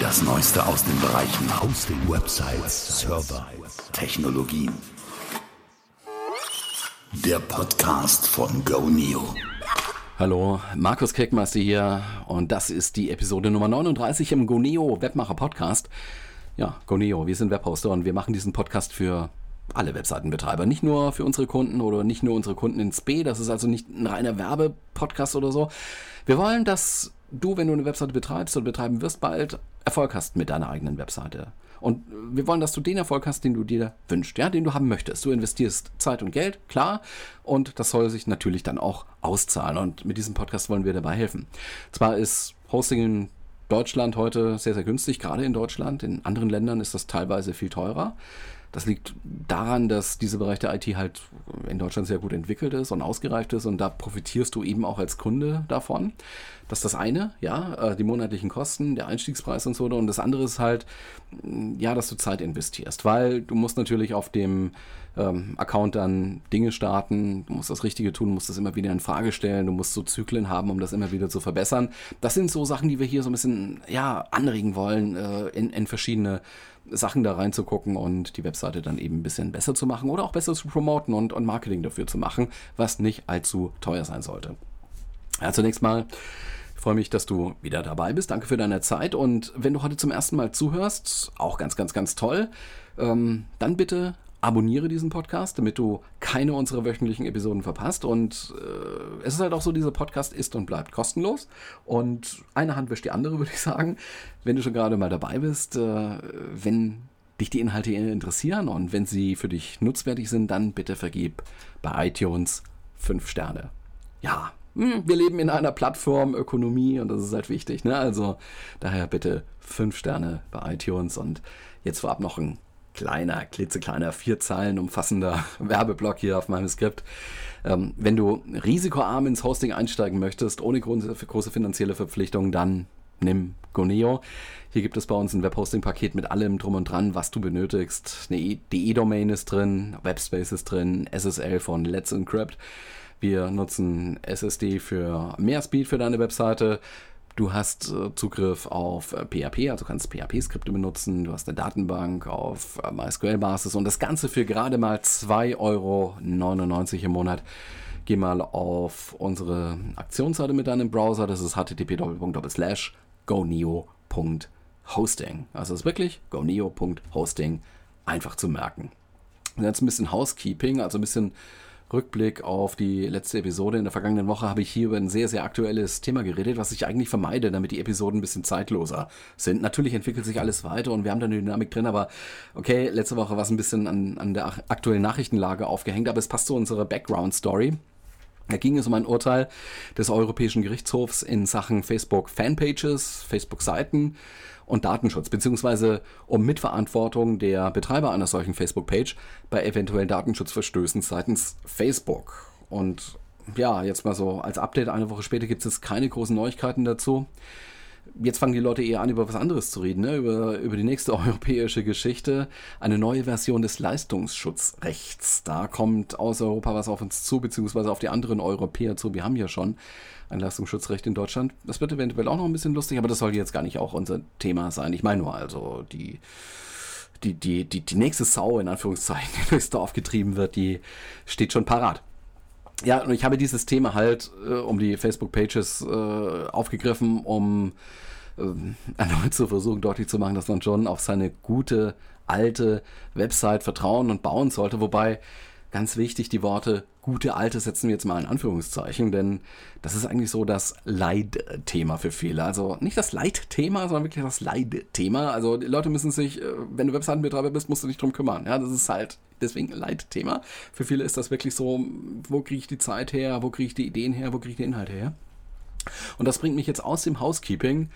Das Neueste aus den Bereichen Hosting, Websites, Server, Technologien. Der Podcast von GoNeo. Hallo, Markus Keckmeister hier und das ist die Episode Nummer 39 im GoNeo Webmacher Podcast. Ja, GoNeo, wir sind Webhoster und wir machen diesen Podcast für alle Webseitenbetreiber, nicht nur für unsere Kunden oder nicht nur unsere Kunden ins B. Das ist also nicht ein reiner Werbepodcast oder so. Wir wollen, dass du, wenn du eine Webseite betreibst oder betreiben wirst, bald Erfolg hast mit deiner eigenen Webseite. Und wir wollen, dass du den Erfolg hast, den du dir wünschst, ja, den du haben möchtest. Du investierst Zeit und Geld, klar, und das soll sich natürlich dann auch auszahlen. Und mit diesem Podcast wollen wir dabei helfen. Zwar ist Hosting in Deutschland heute sehr, sehr günstig, gerade in Deutschland. In anderen Ländern ist das teilweise viel teurer. Das liegt daran, dass dieser Bereich der IT halt in Deutschland sehr gut entwickelt ist und ausgereift ist und da profitierst du eben auch als Kunde davon. Das ist das eine, ja, äh, die monatlichen Kosten, der Einstiegspreis und so. Und das andere ist halt, ja, dass du Zeit investierst, weil du musst natürlich auf dem ähm, Account dann Dinge starten, du musst das Richtige tun, musst das immer wieder in Frage stellen, du musst so Zyklen haben, um das immer wieder zu verbessern. Das sind so Sachen, die wir hier so ein bisschen, ja, anregen wollen, äh, in, in verschiedene Sachen da reinzugucken und die Webseite dann eben ein bisschen besser zu machen oder auch besser zu promoten und, und Marketing dafür zu machen, was nicht allzu teuer sein sollte. Ja, zunächst mal ich freue mich, dass du wieder dabei bist. Danke für deine Zeit. Und wenn du heute zum ersten Mal zuhörst, auch ganz, ganz, ganz toll, ähm, dann bitte abonniere diesen Podcast, damit du keine unserer wöchentlichen Episoden verpasst. Und äh, es ist halt auch so, dieser Podcast ist und bleibt kostenlos. Und eine Hand wäscht die andere, würde ich sagen. Wenn du schon gerade mal dabei bist, äh, wenn dich die Inhalte interessieren und wenn sie für dich nutzwertig sind, dann bitte vergib bei iTunes 5 Sterne. Ja, hm, wir leben in einer Plattformökonomie und das ist halt wichtig. Ne? Also daher bitte 5 Sterne bei iTunes und jetzt vorab noch ein kleiner, klitzekleiner, vier Zeilen umfassender Werbeblock hier auf meinem Skript. Ähm, wenn du risikoarm ins Hosting einsteigen möchtest, ohne große finanzielle Verpflichtungen, dann nimm Goneo. Hier gibt es bei uns ein Webhosting-Paket mit allem drum und dran, was du benötigst. Eine DE-Domain ist drin, Webspace ist drin, SSL von Let's Encrypt. Wir nutzen SSD für mehr Speed für deine Webseite. Du hast äh, Zugriff auf äh, PHP, also kannst PHP-Skripte benutzen. Du hast eine Datenbank auf äh, MySQL-Basis und das Ganze für gerade mal 2,99 Euro im Monat. Geh mal auf unsere Aktionsseite mit deinem Browser. Das ist http://goneo.hosting. Also ist wirklich goneo.hosting einfach zu merken. Jetzt ein bisschen Housekeeping, also ein bisschen Rückblick auf die letzte Episode. In der vergangenen Woche habe ich hier über ein sehr, sehr aktuelles Thema geredet, was ich eigentlich vermeide, damit die Episoden ein bisschen zeitloser sind. Natürlich entwickelt sich alles weiter und wir haben da eine Dynamik drin, aber okay, letzte Woche war es ein bisschen an, an der aktuellen Nachrichtenlage aufgehängt, aber es passt zu unserer Background-Story. Da ging es um ein Urteil des Europäischen Gerichtshofs in Sachen Facebook Fanpages, Facebook Seiten und Datenschutz, beziehungsweise um Mitverantwortung der Betreiber einer solchen Facebook-Page bei eventuellen Datenschutzverstößen seitens Facebook. Und ja, jetzt mal so als Update, eine Woche später gibt es keine großen Neuigkeiten dazu. Jetzt fangen die Leute eher an, über was anderes zu reden, ne? über, über die nächste europäische Geschichte. Eine neue Version des Leistungsschutzrechts. Da kommt aus Europa was auf uns zu, beziehungsweise auf die anderen Europäer zu. Wir haben ja schon ein Leistungsschutzrecht in Deutschland. Das wird eventuell auch noch ein bisschen lustig, aber das soll jetzt gar nicht auch unser Thema sein. Ich meine nur also die die, die, die, die nächste Sau, in Anführungszeichen, die durchs Dorf getrieben wird, die steht schon parat. Ja, und ich habe dieses Thema halt äh, um die Facebook-Pages äh, aufgegriffen, um äh, erneut zu versuchen, deutlich zu machen, dass man schon auf seine gute, alte Website vertrauen und bauen sollte. Wobei ganz wichtig, die Worte gute alte setzen wir jetzt mal in Anführungszeichen, denn das ist eigentlich so das Leitthema für viele. Also nicht das Leitthema, sondern wirklich das Leitthema. Also die Leute müssen sich, äh, wenn du Webseitenbetreiber bist, musst du dich drum kümmern. Ja, das ist halt deswegen Leitthema. Für viele ist das wirklich so, wo kriege ich die Zeit her, wo kriege ich die Ideen her, wo kriege ich die Inhalte her. Und das bringt mich jetzt aus dem Housekeeping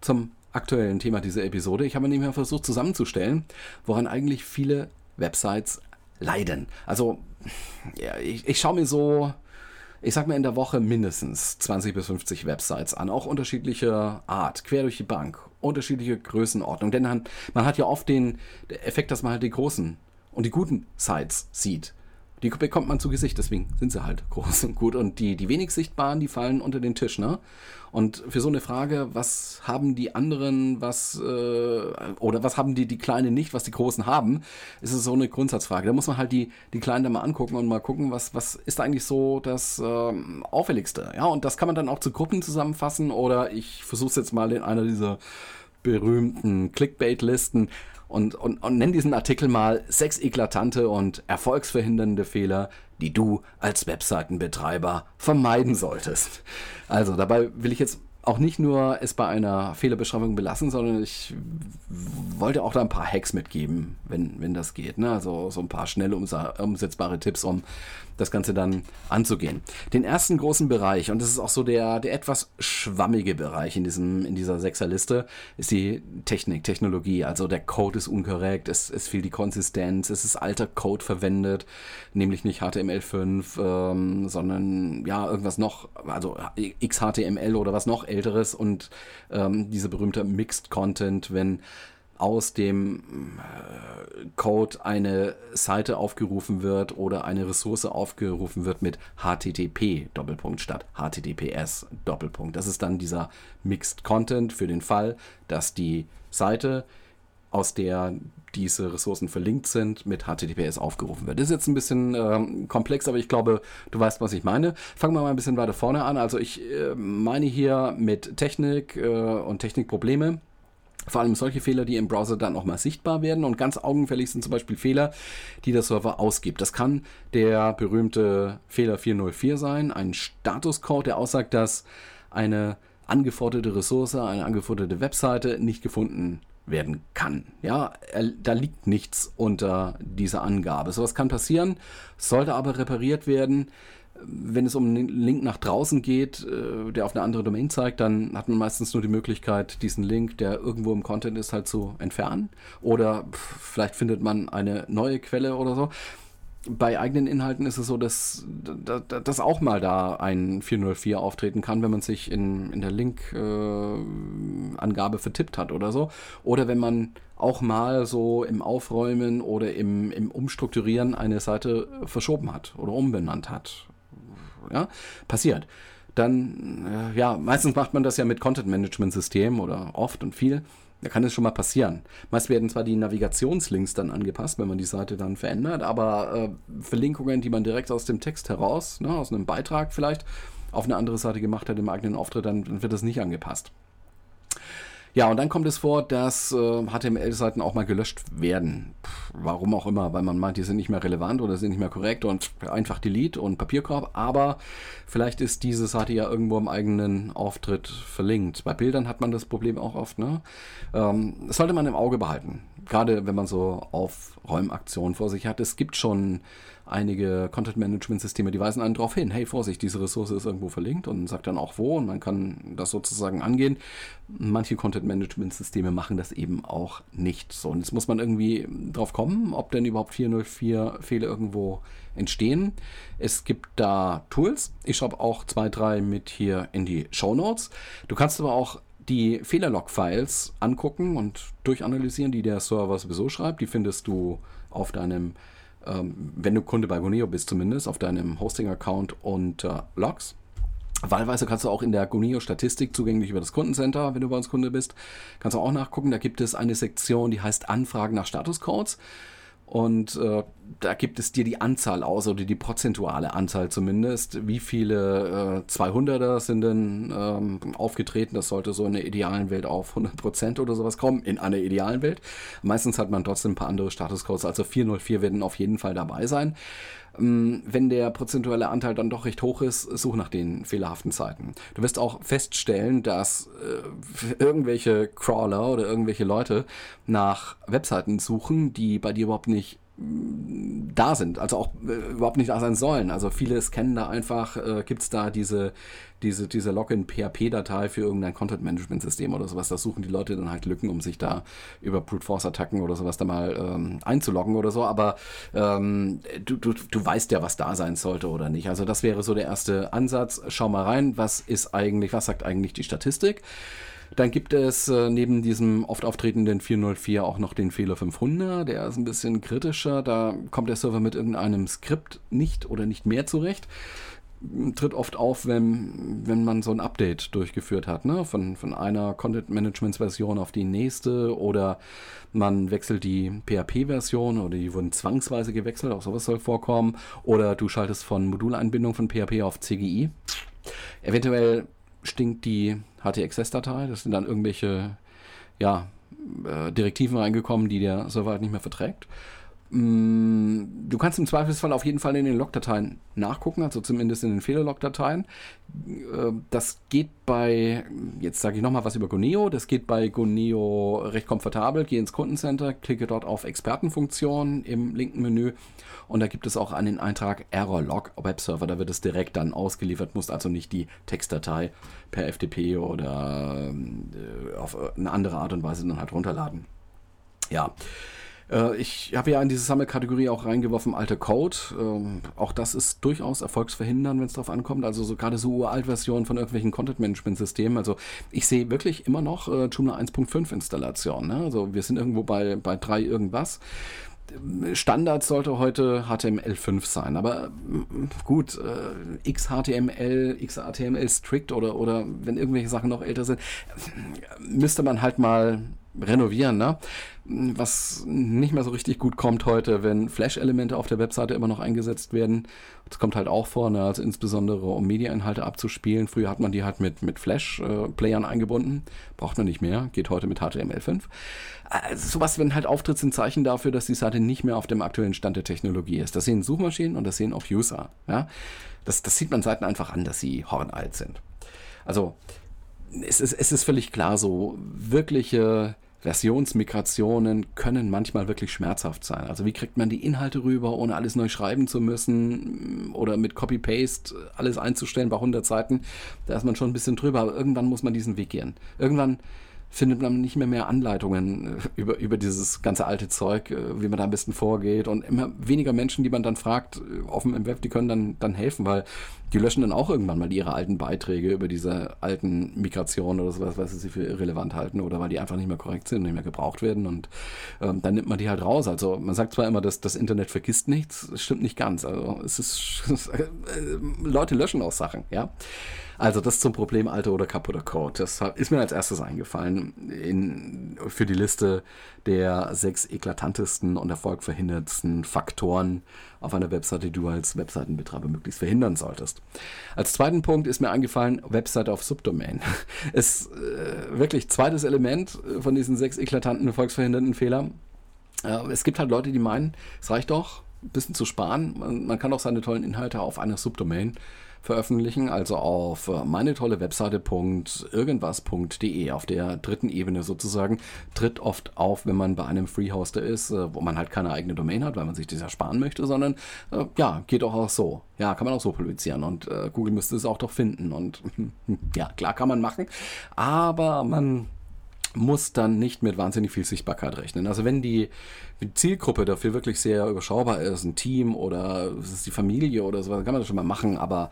zum aktuellen Thema dieser Episode. Ich habe nämlich versucht zusammenzustellen, woran eigentlich viele Websites leiden. Also, ja, ich, ich schaue mir so, ich sag mal in der Woche mindestens 20 bis 50 Websites an, auch unterschiedlicher Art, quer durch die Bank, unterschiedliche Größenordnung. Denn man, man hat ja oft den Effekt, dass man halt die großen und die guten Sites sieht. Die bekommt man zu Gesicht, deswegen sind sie halt groß und gut. Und die, die wenig sichtbaren, die fallen unter den Tisch, ne? Und für so eine Frage, was haben die anderen, was, äh, oder was haben die, die Kleinen nicht, was die Großen haben, ist es so eine Grundsatzfrage. Da muss man halt die, die Kleinen da mal angucken und mal gucken, was, was ist eigentlich so das ähm, Auffälligste. Ja, und das kann man dann auch zu Gruppen zusammenfassen oder ich versuche es jetzt mal in einer dieser berühmten Clickbait-Listen und, und, und nenn diesen Artikel mal sechs eklatante und erfolgsverhindernde Fehler, die du als Webseitenbetreiber vermeiden solltest. Also dabei will ich jetzt auch nicht nur es bei einer Fehlerbeschreibung belassen, sondern ich wollte auch da ein paar Hacks mitgeben, wenn, wenn das geht. Ne? Also so ein paar schnell umsetzbare Tipps, um das Ganze dann anzugehen. Den ersten großen Bereich, und das ist auch so der, der etwas schwammige Bereich in, diesem, in dieser Sechserliste, ist die Technik, Technologie. Also der Code ist unkorrekt, es, es fehlt die Konsistenz, es ist alter Code verwendet, nämlich nicht HTML5, ähm, sondern ja, irgendwas noch, also XHTML oder was noch älteres und ähm, diese berühmte Mixed Content, wenn aus dem äh, Code eine Seite aufgerufen wird oder eine Ressource aufgerufen wird mit HTTP Doppelpunkt statt HTTPS Doppelpunkt. Das ist dann dieser Mixed Content für den Fall, dass die Seite, aus der diese Ressourcen verlinkt sind, mit HTTPS aufgerufen wird. Das ist jetzt ein bisschen ähm, komplex, aber ich glaube, du weißt, was ich meine. Fangen wir mal ein bisschen weiter vorne an. Also ich äh, meine hier mit Technik äh, und Technikprobleme vor allem solche Fehler, die im Browser dann auch mal sichtbar werden und ganz augenfällig sind zum Beispiel Fehler, die der Server ausgibt. Das kann der berühmte Fehler 404 sein, ein Statuscode, der aussagt, dass eine angeforderte Ressource, eine angeforderte Webseite nicht gefunden werden kann. Ja, da liegt nichts unter dieser Angabe. Sowas kann passieren, sollte aber repariert werden wenn es um einen Link nach draußen geht, äh, der auf eine andere Domain zeigt, dann hat man meistens nur die Möglichkeit, diesen Link, der irgendwo im Content ist, halt zu entfernen. Oder vielleicht findet man eine neue Quelle oder so. Bei eigenen Inhalten ist es so, dass, dass auch mal da ein 404 auftreten kann, wenn man sich in, in der Link-Angabe äh, vertippt hat oder so. Oder wenn man auch mal so im Aufräumen oder im, im Umstrukturieren eine Seite verschoben hat oder umbenannt hat ja, passiert. Dann, äh, ja, meistens macht man das ja mit Content-Management-System oder oft und viel. Da kann es schon mal passieren. Meist werden zwar die Navigationslinks dann angepasst, wenn man die Seite dann verändert, aber äh, Verlinkungen, die man direkt aus dem Text heraus, ne, aus einem Beitrag vielleicht, auf eine andere Seite gemacht hat im eigenen Auftritt, dann, dann wird das nicht angepasst. Ja, und dann kommt es vor, dass äh, HTML-Seiten auch mal gelöscht werden. Pff, warum auch immer, weil man meint, die sind nicht mehr relevant oder sind nicht mehr korrekt und einfach Delete und Papierkorb. Aber vielleicht ist diese Seite ja irgendwo im eigenen Auftritt verlinkt. Bei Bildern hat man das Problem auch oft. Ne? Ähm, das sollte man im Auge behalten. Gerade wenn man so Aufräumaktionen vor sich hat. Es gibt schon einige Content-Management-Systeme, die weisen einen darauf hin, hey, Vorsicht, diese Ressource ist irgendwo verlinkt und sagt dann auch wo und man kann das sozusagen angehen. Manche Content-Management-Systeme machen das eben auch nicht so. Und jetzt muss man irgendwie drauf kommen, ob denn überhaupt 404 Fehler irgendwo entstehen. Es gibt da Tools. Ich schreibe auch zwei, drei mit hier in die Show Notes. Du kannst aber auch die Fehlerlog-Files angucken und durchanalysieren, die der Server sowieso schreibt. Die findest du auf deinem ähm, wenn du Kunde bei Goneo bist zumindest, auf deinem Hosting-Account unter Logs. Wahlweise kannst du auch in der Goneo-Statistik zugänglich über das Kundencenter, wenn du bei uns Kunde bist, kannst du auch nachgucken. Da gibt es eine Sektion, die heißt Anfragen nach Statuscodes. Und äh, da gibt es dir die Anzahl aus oder die prozentuale Anzahl zumindest. Wie viele äh, 200er sind denn ähm, aufgetreten? Das sollte so in der idealen Welt auf 100% oder sowas kommen. In einer idealen Welt. Meistens hat man trotzdem ein paar andere Statuscodes. Also 404 werden auf jeden Fall dabei sein. Ähm, wenn der prozentuelle Anteil dann doch recht hoch ist, such nach den fehlerhaften Seiten. Du wirst auch feststellen, dass äh, irgendwelche Crawler oder irgendwelche Leute nach Webseiten suchen, die bei dir überhaupt nicht da sind, also auch äh, überhaupt nicht da sein sollen. Also viele scannen da einfach, äh, gibt es da diese, diese, diese Login-PHP-Datei für irgendein Content-Management-System oder sowas. Da suchen die Leute dann halt Lücken, um sich da über Brute-Force-Attacken oder sowas da mal ähm, einzuloggen oder so. Aber ähm, du, du, du weißt ja, was da sein sollte oder nicht. Also das wäre so der erste Ansatz. Schau mal rein, was ist eigentlich, was sagt eigentlich die Statistik? Dann gibt es äh, neben diesem oft auftretenden 404 auch noch den Fehler 500. Der ist ein bisschen kritischer. Da kommt der Server mit irgendeinem Skript nicht oder nicht mehr zurecht tritt oft auf, wenn, wenn man so ein Update durchgeführt hat, ne? von, von einer Content-Management-Version auf die nächste oder man wechselt die PHP-Version oder die wurden zwangsweise gewechselt, auch sowas soll vorkommen, oder du schaltest von Moduleinbindung von PHP auf CGI. Eventuell stinkt die HTXS-Datei, das sind dann irgendwelche ja, äh, Direktiven reingekommen, die der Server halt nicht mehr verträgt. Mm, du kannst im Zweifelsfall auf jeden Fall in den Logdateien nachgucken, also zumindest in den Fehlerlogdateien. Äh, das geht bei, jetzt sage ich nochmal was über Goneo, das geht bei Goneo recht komfortabel. Geh ins Kundencenter, klicke dort auf Expertenfunktion im linken Menü und da gibt es auch einen Eintrag Errorlog Webserver, da wird es direkt dann ausgeliefert, musst also nicht die Textdatei per FTP oder äh, auf eine andere Art und Weise dann halt runterladen. Ja. Äh, ich habe ja in diese Sammelkategorie auch reingeworfen, alte Code. Ähm, auch das ist durchaus erfolgsverhindern, wenn es darauf ankommt. Also so gerade so Uralt-Versionen von irgendwelchen Content-Management-Systemen. Also ich sehe wirklich immer noch äh, Joomla 1.5 Installation. Ne? Also wir sind irgendwo bei, bei 3 irgendwas. Standard sollte heute HTML5 sein, aber mm, gut, äh, XHTML, XHTML strict oder, oder wenn irgendwelche Sachen noch älter sind, müsste man halt mal renovieren, ne? Was nicht mehr so richtig gut kommt heute, wenn Flash-Elemente auf der Webseite immer noch eingesetzt werden. Das kommt halt auch vor, ne? also insbesondere um Media-Inhalte abzuspielen. Früher hat man die halt mit, mit Flash-Playern eingebunden. Braucht man nicht mehr, geht heute mit HTML5. Also sowas, wenn halt auftritt, sind Zeichen dafür, dass die Seite nicht mehr auf dem aktuellen Stand der Technologie ist. Das sehen Suchmaschinen und das sehen auch User. Ja? Das, das sieht man Seiten einfach an, dass sie hornalt sind. Also es ist, es ist völlig klar so, wirkliche Versionsmigrationen können manchmal wirklich schmerzhaft sein. Also wie kriegt man die Inhalte rüber, ohne alles neu schreiben zu müssen oder mit Copy-Paste alles einzustellen bei 100 Seiten. Da ist man schon ein bisschen drüber, aber irgendwann muss man diesen Weg gehen. Irgendwann findet man nicht mehr mehr Anleitungen äh, über, über dieses ganze alte Zeug, äh, wie man da am besten vorgeht. Und immer weniger Menschen, die man dann fragt, äh, offen im Web, die können dann, dann helfen, weil die löschen dann auch irgendwann mal ihre alten Beiträge über diese alten Migrationen oder sowas, was sie für irrelevant halten oder weil die einfach nicht mehr korrekt sind und nicht mehr gebraucht werden. Und ähm, dann nimmt man die halt raus. Also man sagt zwar immer, dass das Internet vergisst nichts, stimmt nicht ganz. Also es ist, Leute löschen auch Sachen, ja. Also das zum Problem alter oder kaputter Code. Das ist mir als erstes eingefallen in, für die Liste der sechs eklatantesten und erfolgverhindertsten Faktoren auf einer Webseite, die du als Webseitenbetreiber möglichst verhindern solltest. Als zweiten Punkt ist mir eingefallen, Webseite auf Subdomain. Ist äh, wirklich zweites Element von diesen sechs eklatanten erfolgsverhindernden Fehlern. Äh, es gibt halt Leute, die meinen, es reicht doch, ein bisschen zu sparen. Man, man kann auch seine tollen Inhalte auf einer Subdomain veröffentlichen, also auf äh, meine tolle Webseite irgendwas.de auf der dritten Ebene sozusagen, tritt oft auf, wenn man bei einem Freehoster ist, äh, wo man halt keine eigene Domain hat, weil man sich das ersparen möchte, sondern äh, ja, geht auch, auch so. Ja, kann man auch so publizieren und äh, Google müsste es auch doch finden und ja, klar kann man machen, aber man muss dann nicht mit wahnsinnig viel Sichtbarkeit rechnen. Also wenn die, Zielgruppe dafür wirklich sehr überschaubar ist, ein Team oder es ist die Familie oder so, dann kann man das schon mal machen, aber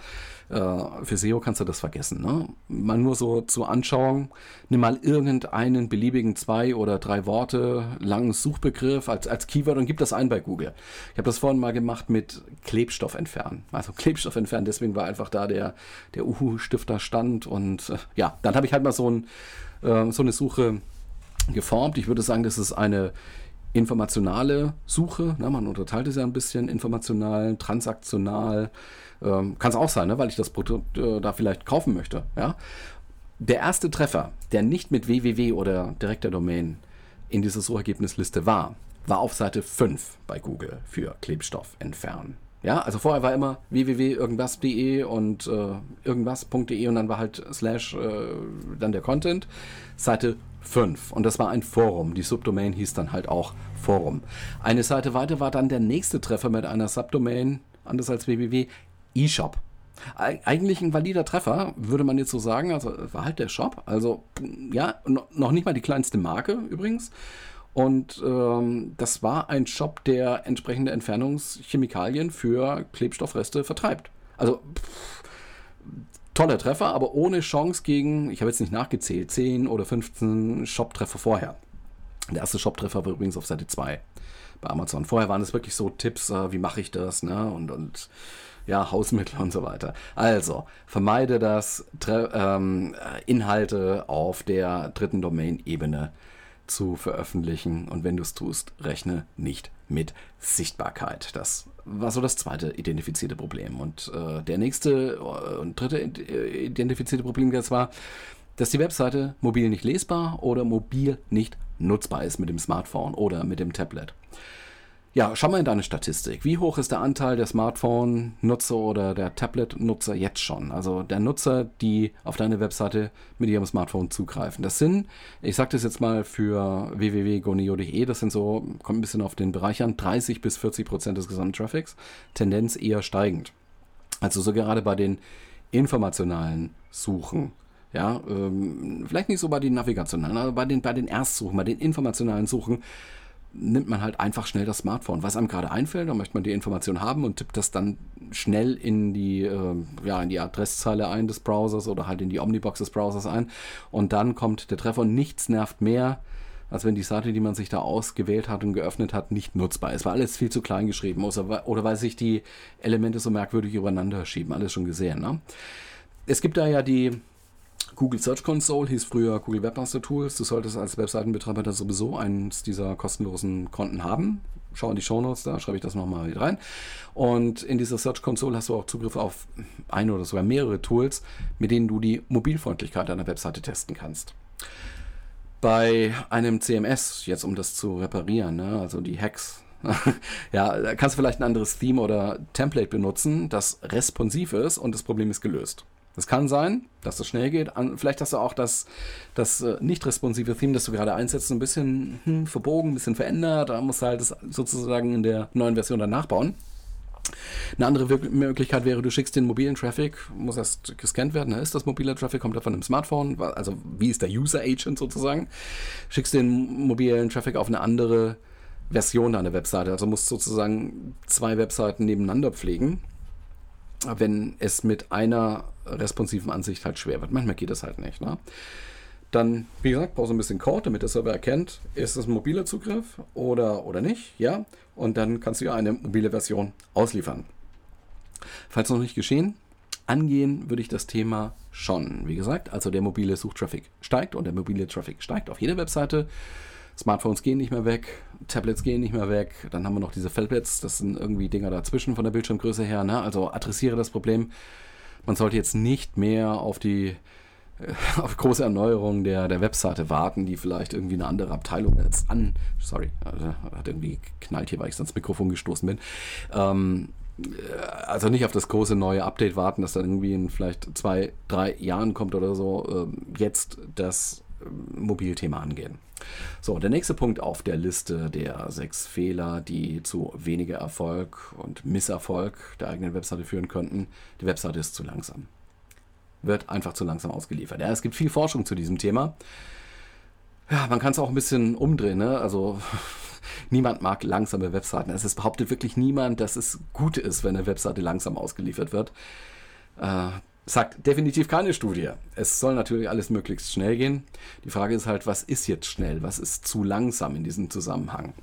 äh, für SEO kannst du das vergessen. Ne? Mal nur so zur Anschauung, nimm mal irgendeinen beliebigen zwei oder drei Worte langen Suchbegriff als, als Keyword und gib das ein bei Google. Ich habe das vorhin mal gemacht mit Klebstoff entfernen. Also Klebstoff entfernen, deswegen war einfach da der, der Uhu-Stifter stand und äh, ja, dann habe ich halt mal so ein äh, so eine Suche geformt. Ich würde sagen, das ist eine informationale Suche. Na, man unterteilt es ja ein bisschen, informational, transaktional. Ähm, Kann es auch sein, ne, weil ich das Produkt äh, da vielleicht kaufen möchte. Ja? Der erste Treffer, der nicht mit www oder direkter Domain in dieser Suchergebnisliste war, war auf Seite 5 bei Google für Klebstoff entfernen. Ja, also vorher war immer www.irgendwas.de und äh, irgendwas.de und dann war halt slash äh, dann der Content. Seite 5 und das war ein Forum. Die Subdomain hieß dann halt auch Forum. Eine Seite weiter war dann der nächste Treffer mit einer Subdomain, anders als www, eShop. Eigentlich ein valider Treffer, würde man jetzt so sagen. Also war halt der Shop. Also ja, noch nicht mal die kleinste Marke übrigens. Und ähm, das war ein Shop, der entsprechende Entfernungschemikalien für Klebstoffreste vertreibt. Also pff, toller Treffer, aber ohne Chance gegen, ich habe jetzt nicht nachgezählt, 10 oder 15 Shop-Treffer vorher. Der erste Shop-Treffer war übrigens auf Seite 2 bei Amazon. Vorher waren es wirklich so Tipps, äh, wie mache ich das, ne? Und, und ja, Hausmittel und so weiter. Also, vermeide das, ähm, Inhalte auf der dritten Domain-Ebene zu veröffentlichen. Und wenn du es tust, rechne nicht mit Sichtbarkeit. Das war so das zweite identifizierte Problem. Und äh, der nächste äh, und dritte identifizierte Problem das war, dass die Webseite mobil nicht lesbar oder mobil nicht nutzbar ist mit dem Smartphone oder mit dem Tablet. Ja, schau mal in deine Statistik. Wie hoch ist der Anteil der Smartphone-Nutzer oder der Tablet-Nutzer jetzt schon? Also der Nutzer, die auf deine Webseite mit ihrem Smartphone zugreifen. Das sind, ich sage das jetzt mal für www.goneo.de, das sind so, kommt ein bisschen auf den Bereich an, 30 bis 40 Prozent des Gesamttraffics. Tendenz eher steigend. Also so gerade bei den informationalen Suchen. Ja, ähm, vielleicht nicht so bei den navigationalen, aber bei den, bei den Erstsuchen, bei den informationalen Suchen nimmt man halt einfach schnell das Smartphone, was einem gerade einfällt, da möchte man die Information haben und tippt das dann schnell in die, äh, ja, in die Adresszeile ein des Browsers oder halt in die Omnibox des Browsers ein und dann kommt der Treffer und nichts nervt mehr, als wenn die Seite, die man sich da ausgewählt hat und geöffnet hat, nicht nutzbar ist. War alles viel zu klein geschrieben oder weil sich die Elemente so merkwürdig übereinander schieben. Alles schon gesehen. Ne? Es gibt da ja die Google Search Console hieß früher Google Webmaster Tools. Du solltest als Webseitenbetreiber da sowieso eines dieser kostenlosen Konten haben. Schau in die Show Notes, da schreibe ich das nochmal rein. Und in dieser Search Console hast du auch Zugriff auf ein oder sogar mehrere Tools, mit denen du die Mobilfreundlichkeit deiner Webseite testen kannst. Bei einem CMS, jetzt um das zu reparieren, ne, also die Hacks, ja, kannst du vielleicht ein anderes Theme oder Template benutzen, das responsiv ist und das Problem ist gelöst. Das kann sein, dass das schnell geht. Vielleicht hast du auch das, das äh, nicht responsive Theme, das du gerade einsetzt, ein bisschen hm, verbogen, ein bisschen verändert. Da musst du halt das sozusagen in der neuen Version dann nachbauen. Eine andere Möglichkeit wäre, du schickst den mobilen Traffic, muss erst gescannt werden, da ist das mobile Traffic, kommt da von einem Smartphone, also wie ist der User Agent sozusagen, schickst den mobilen Traffic auf eine andere Version deiner Webseite, also musst sozusagen zwei Webseiten nebeneinander pflegen wenn es mit einer responsiven Ansicht halt schwer wird. Manchmal geht das halt nicht. Ne? Dann, wie gesagt, brauchst du ein bisschen Code, damit der Server erkennt, ist es ein mobiler Zugriff oder, oder nicht. Ja, und dann kannst du ja eine mobile Version ausliefern. Falls noch nicht geschehen, angehen würde ich das Thema schon. Wie gesagt, also der mobile Suchtraffic steigt und der mobile Traffic steigt auf jeder Webseite. Smartphones gehen nicht mehr weg, Tablets gehen nicht mehr weg, dann haben wir noch diese Feltpads, das sind irgendwie Dinger dazwischen von der Bildschirmgröße her. Ne? Also adressiere das Problem. Man sollte jetzt nicht mehr auf die äh, auf große Erneuerung der, der Webseite warten, die vielleicht irgendwie eine andere Abteilung jetzt an. Sorry, äh, hat irgendwie geknallt hier, weil ich sonst Mikrofon gestoßen bin. Ähm, äh, also nicht auf das große neue Update warten, das dann irgendwie in vielleicht zwei, drei Jahren kommt oder so. Ähm, jetzt das Mobilthema angehen. So, der nächste Punkt auf der Liste der sechs Fehler, die zu weniger Erfolg und Misserfolg der eigenen Webseite führen könnten. Die Webseite ist zu langsam. Wird einfach zu langsam ausgeliefert. Ja, es gibt viel Forschung zu diesem Thema. Ja, man kann es auch ein bisschen umdrehen. Ne? Also niemand mag langsame Webseiten. Es behauptet wirklich niemand, dass es gut ist, wenn eine Webseite langsam ausgeliefert wird. Äh, sagt definitiv keine Studie. Es soll natürlich alles möglichst schnell gehen. Die Frage ist halt, was ist jetzt schnell? Was ist zu langsam in diesem Zusammenhang?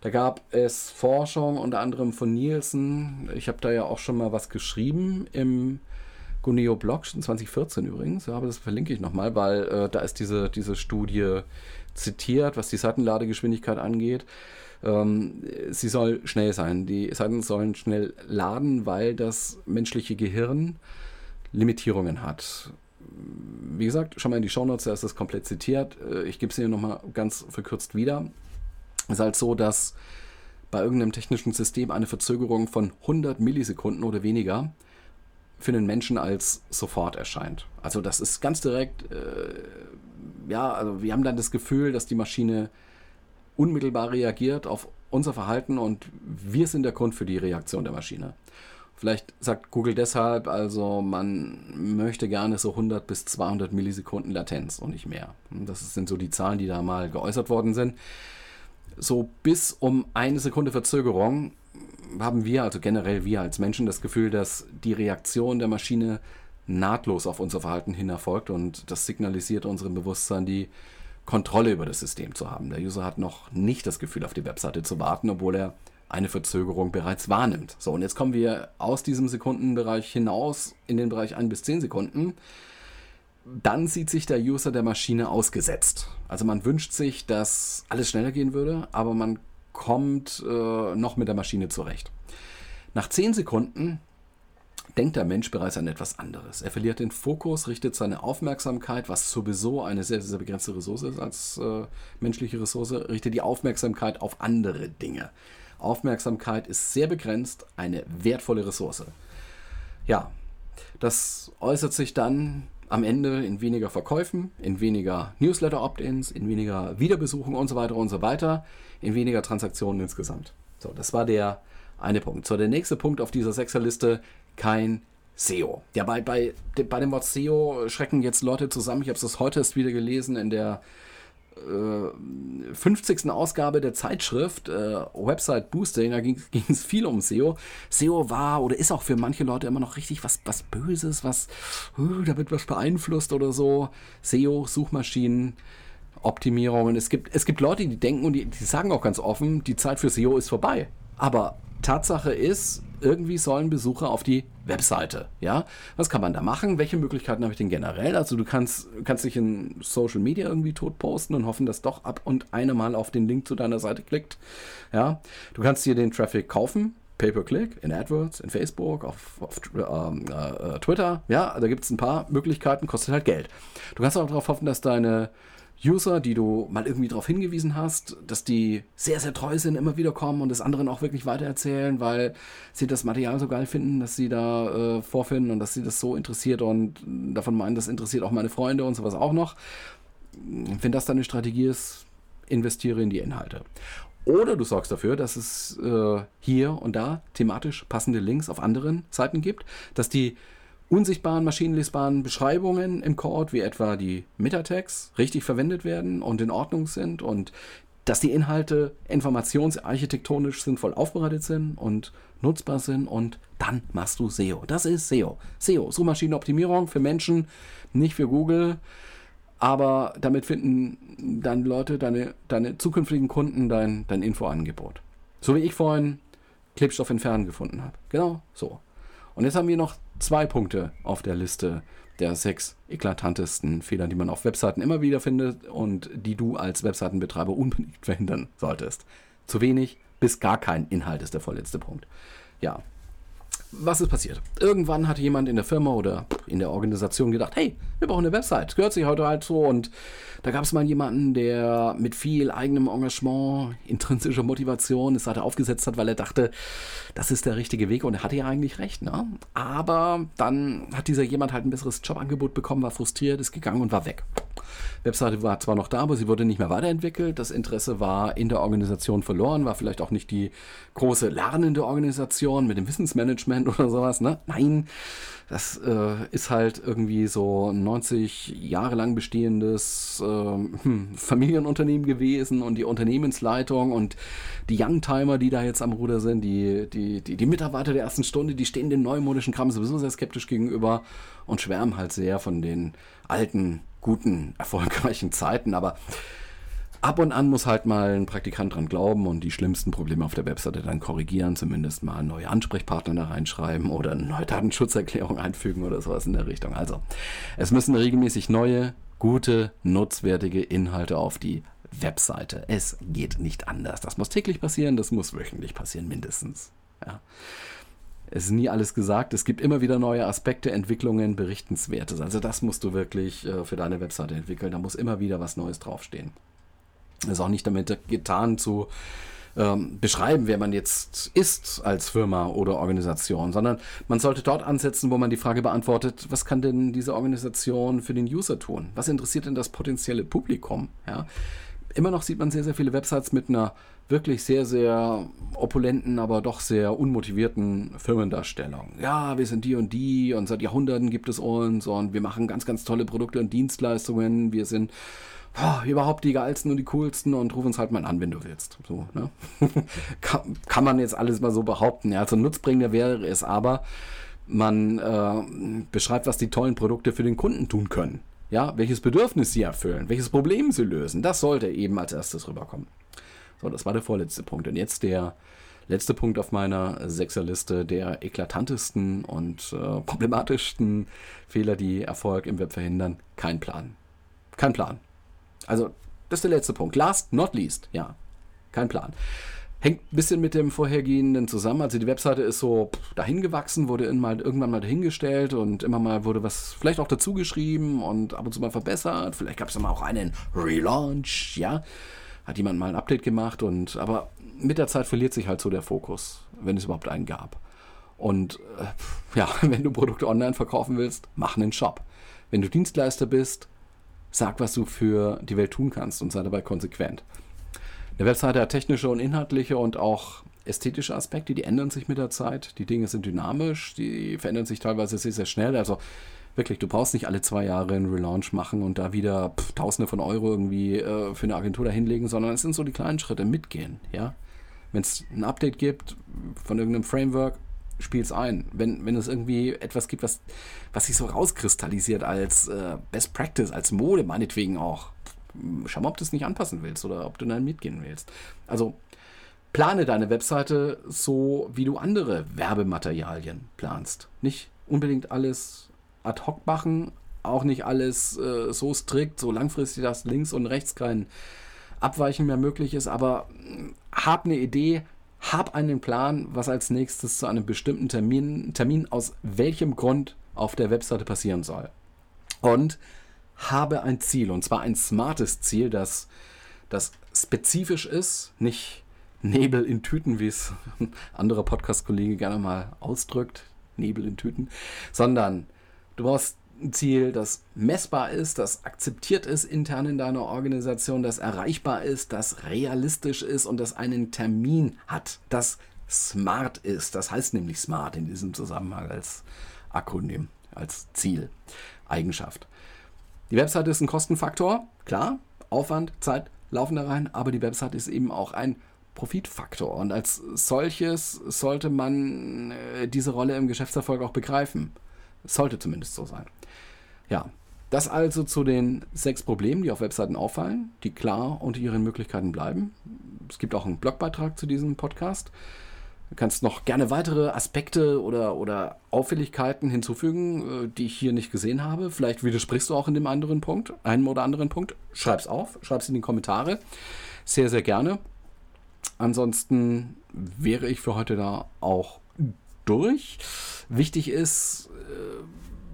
Da gab es Forschung unter anderem von Nielsen. Ich habe da ja auch schon mal was geschrieben im Guneo Blog, 2014 übrigens. Aber das verlinke ich nochmal, weil äh, da ist diese, diese Studie zitiert, was die Seitenladegeschwindigkeit angeht. Ähm, sie soll schnell sein. Die Seiten sollen schnell laden, weil das menschliche Gehirn Limitierungen hat. Wie gesagt, schau mal in die Shownotes, da ist das komplett zitiert. Äh, ich gebe es hier nochmal ganz verkürzt wieder. Es ist halt so, dass bei irgendeinem technischen System eine Verzögerung von 100 Millisekunden oder weniger für den Menschen als sofort erscheint. Also das ist ganz direkt, äh, ja, also wir haben dann das Gefühl, dass die Maschine unmittelbar reagiert auf unser Verhalten und wir sind der Grund für die Reaktion der Maschine. Vielleicht sagt Google deshalb, also man möchte gerne so 100 bis 200 Millisekunden Latenz und nicht mehr. Das sind so die Zahlen, die da mal geäußert worden sind. So bis um eine Sekunde Verzögerung haben wir, also generell wir als Menschen, das Gefühl, dass die Reaktion der Maschine nahtlos auf unser Verhalten hin erfolgt und das signalisiert unserem Bewusstsein die Kontrolle über das System zu haben. Der User hat noch nicht das Gefühl, auf die Webseite zu warten, obwohl er eine Verzögerung bereits wahrnimmt. So, und jetzt kommen wir aus diesem Sekundenbereich hinaus in den Bereich 1 bis 10 Sekunden. Dann sieht sich der User der Maschine ausgesetzt. Also man wünscht sich, dass alles schneller gehen würde, aber man kommt äh, noch mit der Maschine zurecht. Nach 10 Sekunden denkt der Mensch bereits an etwas anderes. Er verliert den Fokus, richtet seine Aufmerksamkeit, was sowieso eine sehr, sehr begrenzte Ressource ist als äh, menschliche Ressource, richtet die Aufmerksamkeit auf andere Dinge. Aufmerksamkeit ist sehr begrenzt, eine wertvolle Ressource. Ja, das äußert sich dann am Ende in weniger Verkäufen, in weniger Newsletter-Opt-ins, in weniger Wiederbesuchen und so weiter und so weiter, in weniger Transaktionen insgesamt. So, das war der eine Punkt. So, der nächste Punkt auf dieser Sechserliste, kein SEO. Ja, bei, bei, bei dem Wort SEO schrecken jetzt Leute zusammen. Ich habe es heute erst wieder gelesen in der äh, 50. Ausgabe der Zeitschrift äh, Website Boosting, da ging es viel um SEO. SEO war oder ist auch für manche Leute immer noch richtig was, was Böses, was, uh, da wird was beeinflusst oder so. SEO, Suchmaschinen, Optimierungen. Es gibt, es gibt Leute, die denken und die, die sagen auch ganz offen, die Zeit für SEO ist vorbei. Aber Tatsache ist, irgendwie sollen Besucher auf die Webseite. Ja, was kann man da machen? Welche Möglichkeiten habe ich denn generell? Also du kannst, kannst dich in Social Media irgendwie tot posten und hoffen, dass doch ab und eine mal auf den Link zu deiner Seite klickt. Ja, du kannst dir den Traffic kaufen. Pay-per-Click, in AdWords, in Facebook, auf, auf ähm, äh, Twitter. Ja, da gibt es ein paar Möglichkeiten, kostet halt Geld. Du kannst auch darauf hoffen, dass deine User, die du mal irgendwie darauf hingewiesen hast, dass die sehr, sehr treu sind, immer wieder kommen und das anderen auch wirklich weitererzählen, weil sie das Material so geil finden, dass sie da äh, vorfinden und dass sie das so interessiert und davon meinen, das interessiert auch meine Freunde und sowas auch noch. Wenn das deine Strategie ist, investiere in die Inhalte. Oder du sorgst dafür, dass es äh, hier und da thematisch passende Links auf anderen Seiten gibt, dass die unsichtbaren, maschinenlesbaren Beschreibungen im Code, wie etwa die Meta-Tags, richtig verwendet werden und in Ordnung sind und dass die Inhalte informationsarchitektonisch sinnvoll aufbereitet sind und nutzbar sind und dann machst du SEO. Das ist SEO. SEO, Suchmaschinenoptimierung für Menschen, nicht für Google, aber damit finden dann Leute, deine, deine zukünftigen Kunden dein, dein Infoangebot. So wie ich vorhin Klebstoff entfernen gefunden habe. Genau so. Und jetzt haben wir noch zwei Punkte auf der Liste der sechs eklatantesten Fehler, die man auf Webseiten immer wieder findet und die du als Webseitenbetreiber unbedingt verhindern solltest. Zu wenig bis gar kein Inhalt ist der vorletzte Punkt. Ja, was ist passiert? Irgendwann hat jemand in der Firma oder in der Organisation gedacht, hey, wir brauchen eine Website. Gehört sich heute halt so. Und da gab es mal jemanden, der mit viel eigenem Engagement, intrinsischer Motivation das Seite aufgesetzt hat, weil er dachte, das ist der richtige Weg. Und er hatte ja eigentlich recht. Ne? Aber dann hat dieser jemand halt ein besseres Jobangebot bekommen, war frustriert, ist gegangen und war weg. Webseite war zwar noch da, aber sie wurde nicht mehr weiterentwickelt. Das Interesse war in der Organisation verloren, war vielleicht auch nicht die große lernende Organisation mit dem Wissensmanagement oder sowas. Ne? Nein, das äh, ist halt irgendwie so ein 90 Jahre lang bestehendes äh, hm, Familienunternehmen gewesen und die Unternehmensleitung und die Youngtimer, die da jetzt am Ruder sind, die, die, die, die Mitarbeiter der ersten Stunde, die stehen den neumodischen Kram sowieso sehr skeptisch gegenüber und schwärmen halt sehr von den alten guten, erfolgreichen Zeiten, aber ab und an muss halt mal ein Praktikant dran glauben und die schlimmsten Probleme auf der Webseite dann korrigieren, zumindest mal neue Ansprechpartner da reinschreiben oder eine neue Datenschutzerklärung einfügen oder sowas in der Richtung. Also, es müssen regelmäßig neue, gute, nutzwertige Inhalte auf die Webseite. Es geht nicht anders. Das muss täglich passieren, das muss wöchentlich passieren, mindestens. Ja. Es ist nie alles gesagt. Es gibt immer wieder neue Aspekte, Entwicklungen, Berichtenswertes. Also das musst du wirklich äh, für deine Webseite entwickeln. Da muss immer wieder was Neues draufstehen. Das ist auch nicht damit getan zu ähm, beschreiben, wer man jetzt ist als Firma oder Organisation, sondern man sollte dort ansetzen, wo man die Frage beantwortet, was kann denn diese Organisation für den User tun? Was interessiert denn das potenzielle Publikum? Ja? Immer noch sieht man sehr, sehr viele Websites mit einer wirklich sehr, sehr opulenten, aber doch sehr unmotivierten Firmendarstellung. Ja, wir sind die und die und seit Jahrhunderten gibt es uns und wir machen ganz, ganz tolle Produkte und Dienstleistungen. Wir sind oh, überhaupt die geilsten und die coolsten und ruf uns halt mal an, wenn du willst. So, ne? kann, kann man jetzt alles mal so behaupten. Ja, also nutzbringender wäre es aber, Man äh, beschreibt, was die tollen Produkte für den Kunden tun können. Ja, welches Bedürfnis sie erfüllen, welches Problem sie lösen. Das sollte eben als erstes rüberkommen. So, das war der vorletzte Punkt. Und jetzt der letzte Punkt auf meiner Sechserliste der eklatantesten und äh, problematischsten Fehler, die Erfolg im Web verhindern. Kein Plan. Kein Plan. Also, das ist der letzte Punkt. Last, not least. Ja, kein Plan. Hängt ein bisschen mit dem vorhergehenden zusammen. Also die Webseite ist so dahin gewachsen, wurde mal, irgendwann mal dahingestellt und immer mal wurde was vielleicht auch dazu geschrieben und ab und zu mal verbessert. Vielleicht gab es mal auch einen Relaunch, ja. Hat jemand mal ein Update gemacht und aber mit der Zeit verliert sich halt so der Fokus, wenn es überhaupt einen gab. Und äh, ja, wenn du Produkte online verkaufen willst, mach einen Shop. Wenn du Dienstleister bist, sag, was du für die Welt tun kannst und sei dabei konsequent. Eine Webseite hat technische und inhaltliche und auch ästhetische Aspekte, die ändern sich mit der Zeit. Die Dinge sind dynamisch, die verändern sich teilweise sehr, sehr schnell. Also wirklich, du brauchst nicht alle zwei Jahre einen Relaunch machen und da wieder pff, Tausende von Euro irgendwie äh, für eine Agentur dahinlegen, sondern es sind so die kleinen Schritte, mitgehen, ja. Wenn es ein Update gibt von irgendeinem Framework, spiel es ein. Wenn, wenn es irgendwie etwas gibt, was, was sich so rauskristallisiert als äh, Best Practice, als Mode meinetwegen auch, schau mal, ob du es nicht anpassen willst oder ob du dann mitgehen willst. Also plane deine Webseite so, wie du andere Werbematerialien planst. Nicht unbedingt alles ad hoc machen, auch nicht alles äh, so strikt, so langfristig, dass links und rechts kein Abweichen mehr möglich ist, aber äh, hab eine Idee, hab einen Plan, was als nächstes zu einem bestimmten Termin, Termin aus welchem Grund auf der Webseite passieren soll. Und habe ein Ziel, und zwar ein smartes Ziel, das, das spezifisch ist, nicht Nebel in Tüten, wie es ein anderer Podcast-Kollege gerne mal ausdrückt, Nebel in Tüten, sondern du brauchst ein Ziel, das messbar ist, das akzeptiert ist intern in deiner Organisation, das erreichbar ist, das realistisch ist und das einen Termin hat, das smart ist. Das heißt nämlich smart in diesem Zusammenhang als Akronym, als Ziel, Eigenschaft. Die Website ist ein Kostenfaktor, klar, Aufwand, Zeit laufen da rein, aber die Website ist eben auch ein Profitfaktor und als solches sollte man äh, diese Rolle im Geschäftserfolg auch begreifen. sollte zumindest so sein. Ja, das also zu den sechs Problemen, die auf Webseiten auffallen, die klar unter ihren Möglichkeiten bleiben. Es gibt auch einen Blogbeitrag zu diesem Podcast. Du kannst noch gerne weitere Aspekte oder, oder Auffälligkeiten hinzufügen, äh, die ich hier nicht gesehen habe. Vielleicht widersprichst du auch in dem anderen Punkt, einem oder anderen Punkt. Schreib's auf, schreib's in die Kommentare. Sehr, sehr gerne. Ansonsten wäre ich für heute da auch durch. Wichtig ist, äh,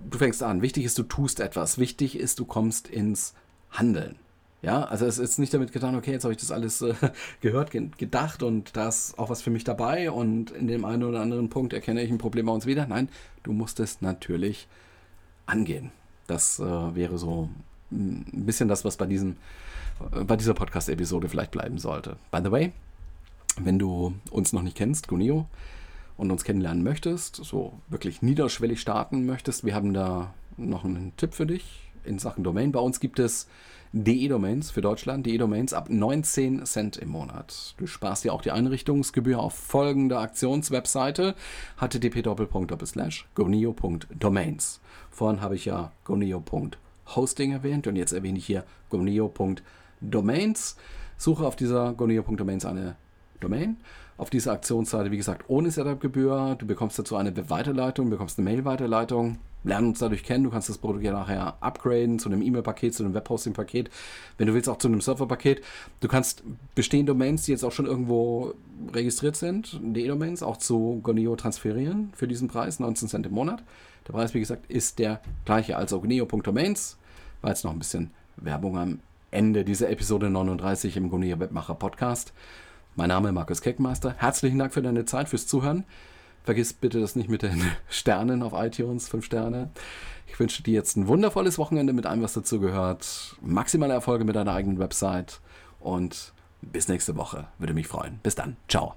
du fängst an. Wichtig ist, du tust etwas. Wichtig ist, du kommst ins Handeln. Ja, also es ist nicht damit getan, okay, jetzt habe ich das alles äh, gehört, ge gedacht und da ist auch was für mich dabei und in dem einen oder anderen Punkt erkenne ich ein Problem bei uns wieder. Nein, du musst es natürlich angehen. Das äh, wäre so ein bisschen das, was bei, diesem, äh, bei dieser Podcast-Episode vielleicht bleiben sollte. By the way, wenn du uns noch nicht kennst, Guneo, und uns kennenlernen möchtest, so wirklich niederschwellig starten möchtest, wir haben da noch einen Tipp für dich in Sachen Domain. Bei uns gibt es DE-Domains für Deutschland, DE-Domains ab 19 Cent im Monat. Du sparst dir auch die Einrichtungsgebühr auf folgende Aktionswebseite http://gonio.domains. Vorhin habe ich ja gonio.hosting erwähnt und jetzt erwähne ich hier gonio.domains. Suche auf dieser gonio.domains eine Domain auf dieser Aktionsseite, wie gesagt, ohne Setup-Gebühr. Du bekommst dazu eine Weiterleitung, bekommst eine Mail-Weiterleitung, lernen uns dadurch kennen. Du kannst das Produkt ja nachher upgraden zu einem E-Mail-Paket, zu einem Webhosting-Paket, wenn du willst auch zu einem Server-Paket. Du kannst bestehende Domains, die jetzt auch schon irgendwo registriert sind, DE-Domains, auch zu Goneo transferieren für diesen Preis, 19 Cent im Monat. Der Preis, wie gesagt, ist der gleiche, also goneo.domains. War jetzt noch ein bisschen Werbung am Ende dieser Episode 39 im Goneo Webmacher Podcast. Mein Name ist Markus Keckmeister. Herzlichen Dank für deine Zeit, fürs Zuhören. Vergiss bitte das nicht mit den Sternen auf iTunes, fünf Sterne. Ich wünsche dir jetzt ein wundervolles Wochenende mit allem, was dazu gehört. Maximale Erfolge mit deiner eigenen Website und bis nächste Woche. Würde mich freuen. Bis dann. Ciao.